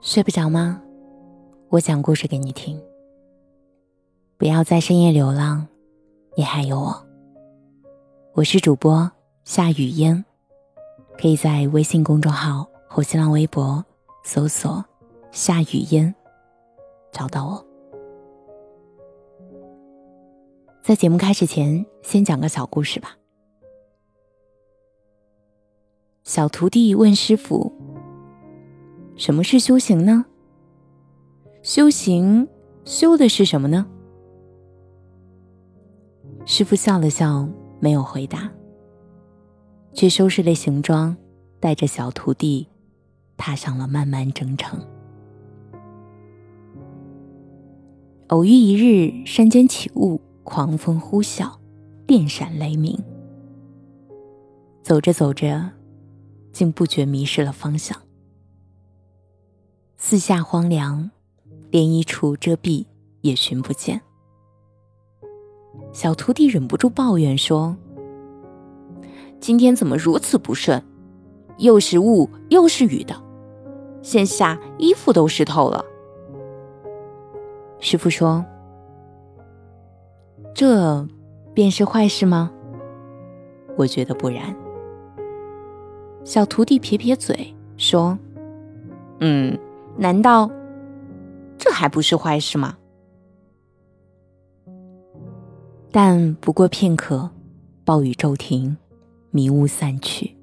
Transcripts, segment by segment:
睡不着吗？我讲故事给你听。不要在深夜流浪，你还有我。我是主播夏雨嫣，可以在微信公众号或新浪微博搜索“夏雨嫣”找到我。在节目开始前，先讲个小故事吧。小徒弟问师傅：“什么是修行呢？修行修的是什么呢？”师傅笑了笑，没有回答，却收拾了行装，带着小徒弟，踏上了漫漫征程。偶遇一日，山间起雾，狂风呼啸，电闪雷鸣。走着走着，竟不觉迷失了方向。四下荒凉，连一处遮蔽也寻不见。小徒弟忍不住抱怨说：“今天怎么如此不顺？又是雾又是雨的，现下衣服都湿透了。”师傅说：“这便是坏事吗？”我觉得不然。小徒弟撇撇嘴说：“嗯，难道这还不是坏事吗？”但不过片刻，暴雨骤停，迷雾散去。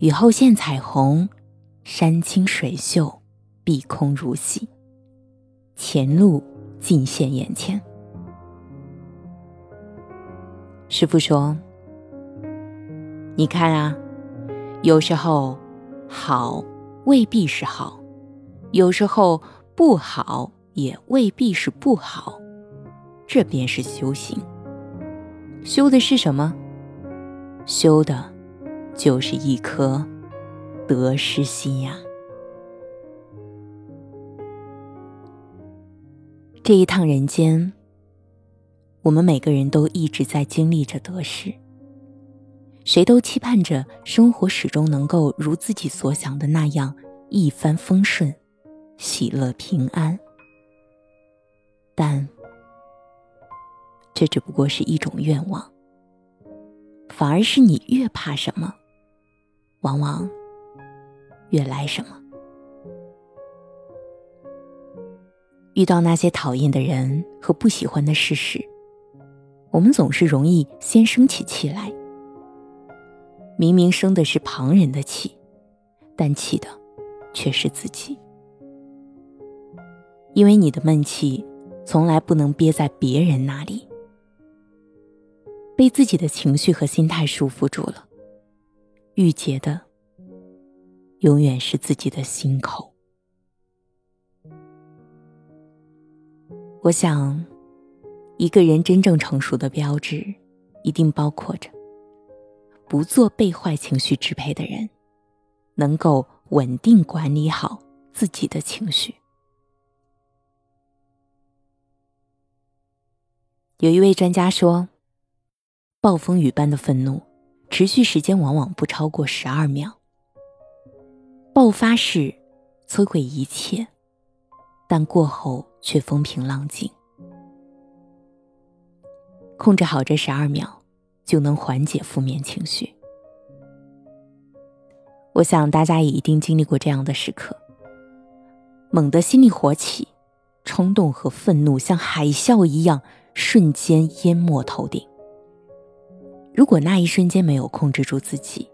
雨后现彩虹，山清水秀，碧空如洗，前路尽现眼前。师傅说：“你看啊，有时候好未必是好，有时候不好也未必是不好。”这便是修行。修的是什么？修的，就是一颗得失心呀。这一趟人间，我们每个人都一直在经历着得失，谁都期盼着生活始终能够如自己所想的那样一帆风顺、喜乐平安，但。这只不过是一种愿望，反而是你越怕什么，往往越来什么。遇到那些讨厌的人和不喜欢的事时，我们总是容易先生起气来。明明生的是旁人的气，但气的却是自己，因为你的闷气从来不能憋在别人那里。被自己的情绪和心态束缚住了，郁结的永远是自己的心口。我想，一个人真正成熟的标志，一定包括着不做被坏情绪支配的人，能够稳定管理好自己的情绪。有一位专家说。暴风雨般的愤怒，持续时间往往不超过十二秒。爆发式摧毁一切，但过后却风平浪静。控制好这十二秒，就能缓解负面情绪。我想大家也一定经历过这样的时刻：猛地心里火起，冲动和愤怒像海啸一样，瞬间淹没头顶。如果那一瞬间没有控制住自己，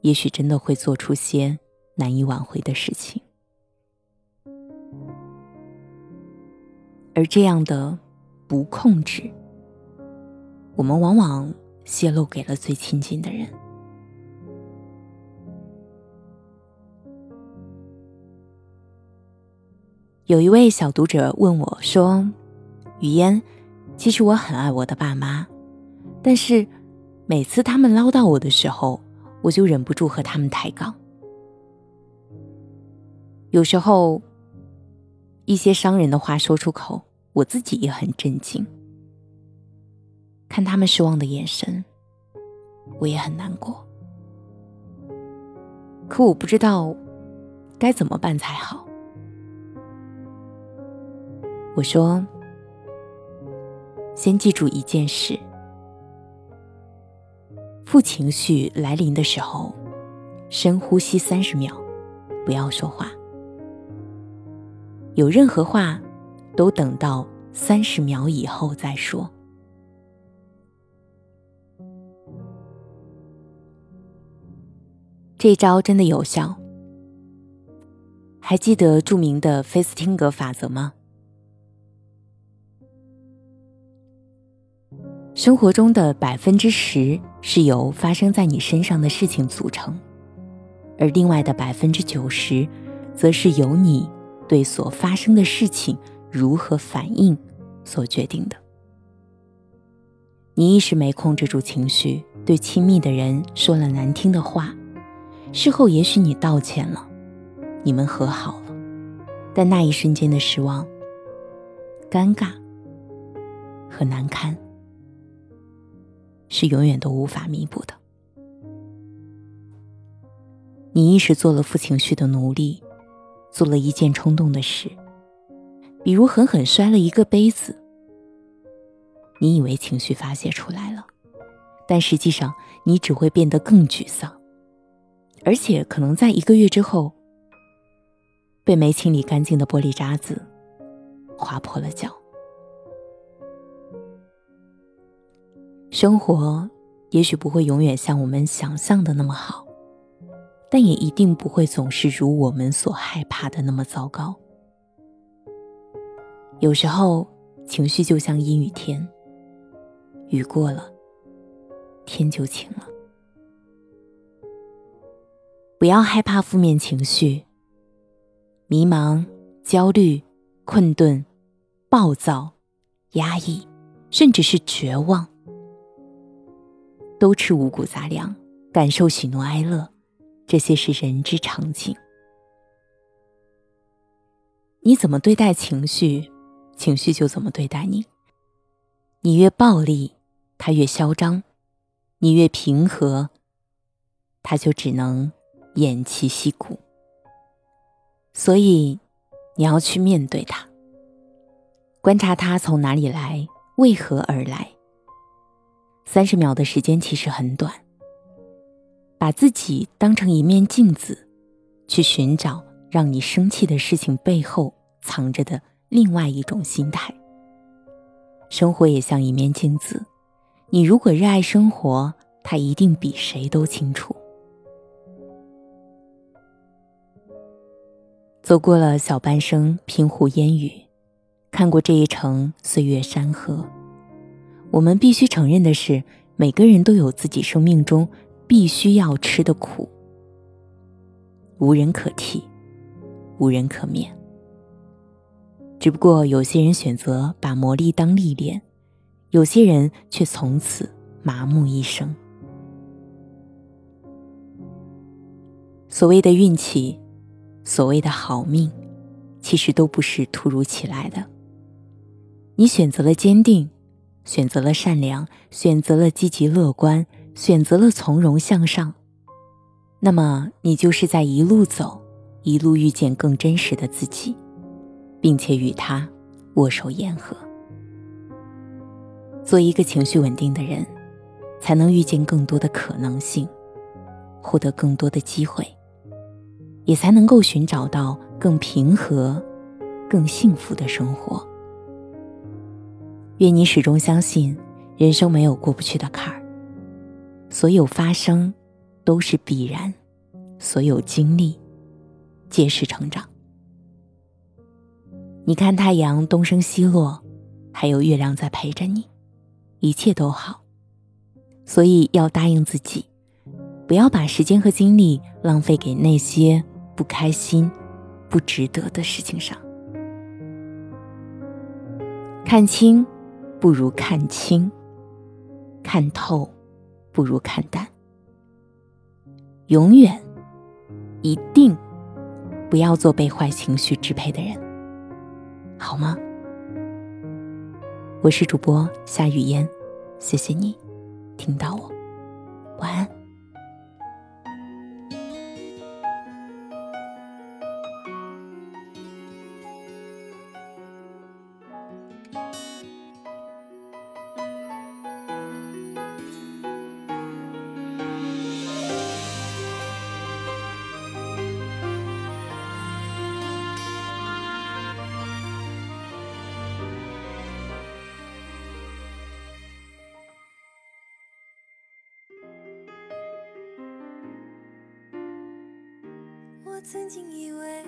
也许真的会做出些难以挽回的事情。而这样的不控制，我们往往泄露给了最亲近的人。有一位小读者问我说：“雨嫣，其实我很爱我的爸妈，但是……”每次他们唠叨我的时候，我就忍不住和他们抬杠。有时候，一些伤人的话说出口，我自己也很震惊。看他们失望的眼神，我也很难过。可我不知道该怎么办才好。我说：“先记住一件事，负情绪来临的时候，深呼吸三十秒，不要说话。有任何话，都等到三十秒以后再说。”这招真的有效。还记得著名的菲斯汀格法则吗？生活中的百分之十是由发生在你身上的事情组成，而另外的百分之九十，则是由你对所发生的事情如何反应所决定的。你一时没控制住情绪，对亲密的人说了难听的话。事后也许你道歉了，你们和好了，但那一瞬间的失望、尴尬和难堪，是永远都无法弥补的。你一时做了负情绪的奴隶，做了一件冲动的事，比如狠狠摔了一个杯子。你以为情绪发泄出来了，但实际上你只会变得更沮丧。而且可能在一个月之后，被没清理干净的玻璃渣子划破了脚。生活也许不会永远像我们想象的那么好，但也一定不会总是如我们所害怕的那么糟糕。有时候情绪就像阴雨天，雨过了，天就晴了。不要害怕负面情绪，迷茫、焦虑、困顿、暴躁、压抑，甚至是绝望，都吃五谷杂粮，感受喜怒哀乐，这些是人之常情。你怎么对待情绪，情绪就怎么对待你。你越暴力，它越嚣张；你越平和，它就只能。偃旗息鼓，所以你要去面对它，观察它从哪里来，为何而来。三十秒的时间其实很短，把自己当成一面镜子，去寻找让你生气的事情背后藏着的另外一种心态。生活也像一面镜子，你如果热爱生活，它一定比谁都清楚。走过了小半生平湖烟雨，看过这一程岁月山河。我们必须承认的是，每个人都有自己生命中必须要吃的苦，无人可替，无人可免。只不过有些人选择把磨砺当历练，有些人却从此麻木一生。所谓的运气。所谓的好命，其实都不是突如其来的。你选择了坚定，选择了善良，选择了积极乐观，选择了从容向上，那么你就是在一路走，一路遇见更真实的自己，并且与他握手言和。做一个情绪稳定的人，才能遇见更多的可能性，获得更多的机会。也才能够寻找到更平和、更幸福的生活。愿你始终相信，人生没有过不去的坎儿，所有发生都是必然，所有经历皆是成长。你看太阳东升西落，还有月亮在陪着你，一切都好。所以要答应自己，不要把时间和精力浪费给那些。不开心、不值得的事情上，看清不如看清，看透不如看淡。永远、一定不要做被坏情绪支配的人，好吗？我是主播夏雨嫣，谢谢你听到我，晚安。曾经以为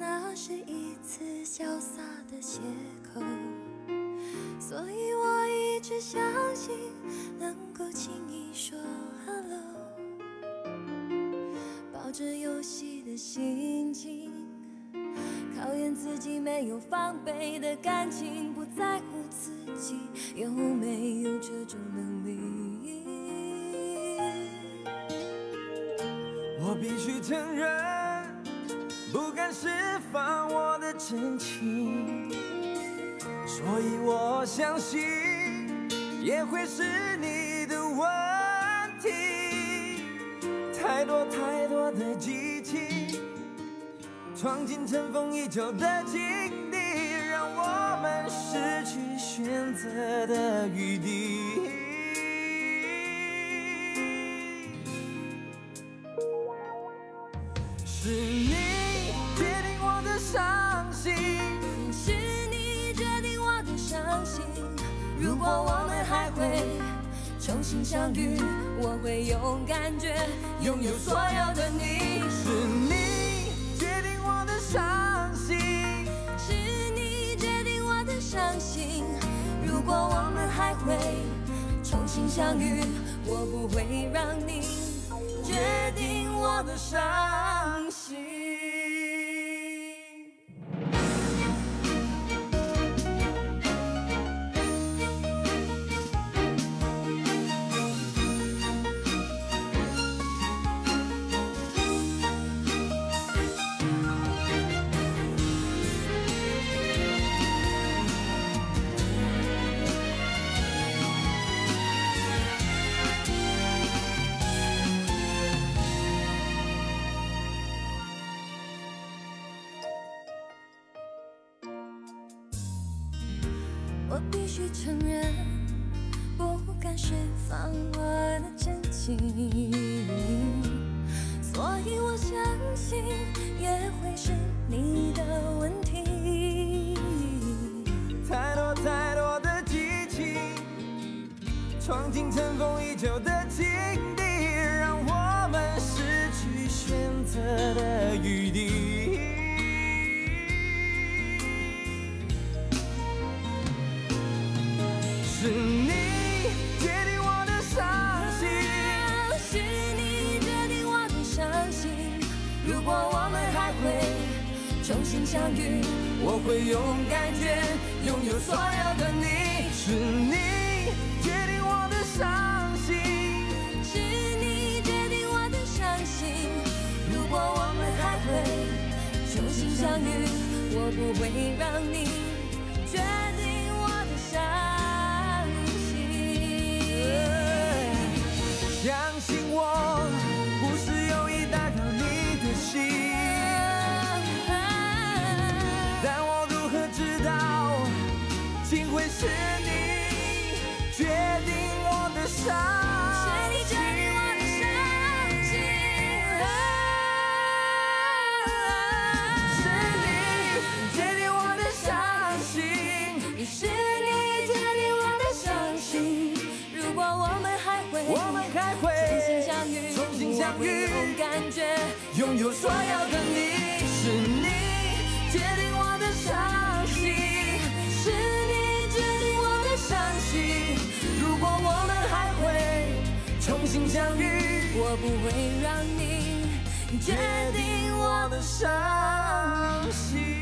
那是一次潇洒的邂逅，所以我一直相信能够轻易说 hello，抱着游戏的心情，考验自己没有防备的感情，不在乎自己有没有这种能。必须承认，不敢释放我的真情，所以我相信也会是你的问题。太多太多的激情，闯进尘封已久的境地，让我们失去选择的余地。是你决定我的伤心，是你决定我的伤心。如果我们还会重新相遇，我会用感觉拥有所有的你。是你决定我的伤心，是你决定我的伤心。如果我们还会重新相遇，我不会让你的伤心。我必须承认，不敢释放我的真情，所以我相信也会是你的问题。太多太多的激情，闯进尘封已久的禁地，让我们失去选择的余地。相遇，我会勇敢去拥有所有的你。是你决定我的伤心，是你决定我的伤心。如果我们还会重新相遇，我不会让你是你决定我的伤是你决定我的伤心，是你决定我的伤心，是你决定我的伤心。如果我们还会，我们还会重新相遇，重新相遇我会用感觉。拥有所有的你我不会让你决定我的伤心。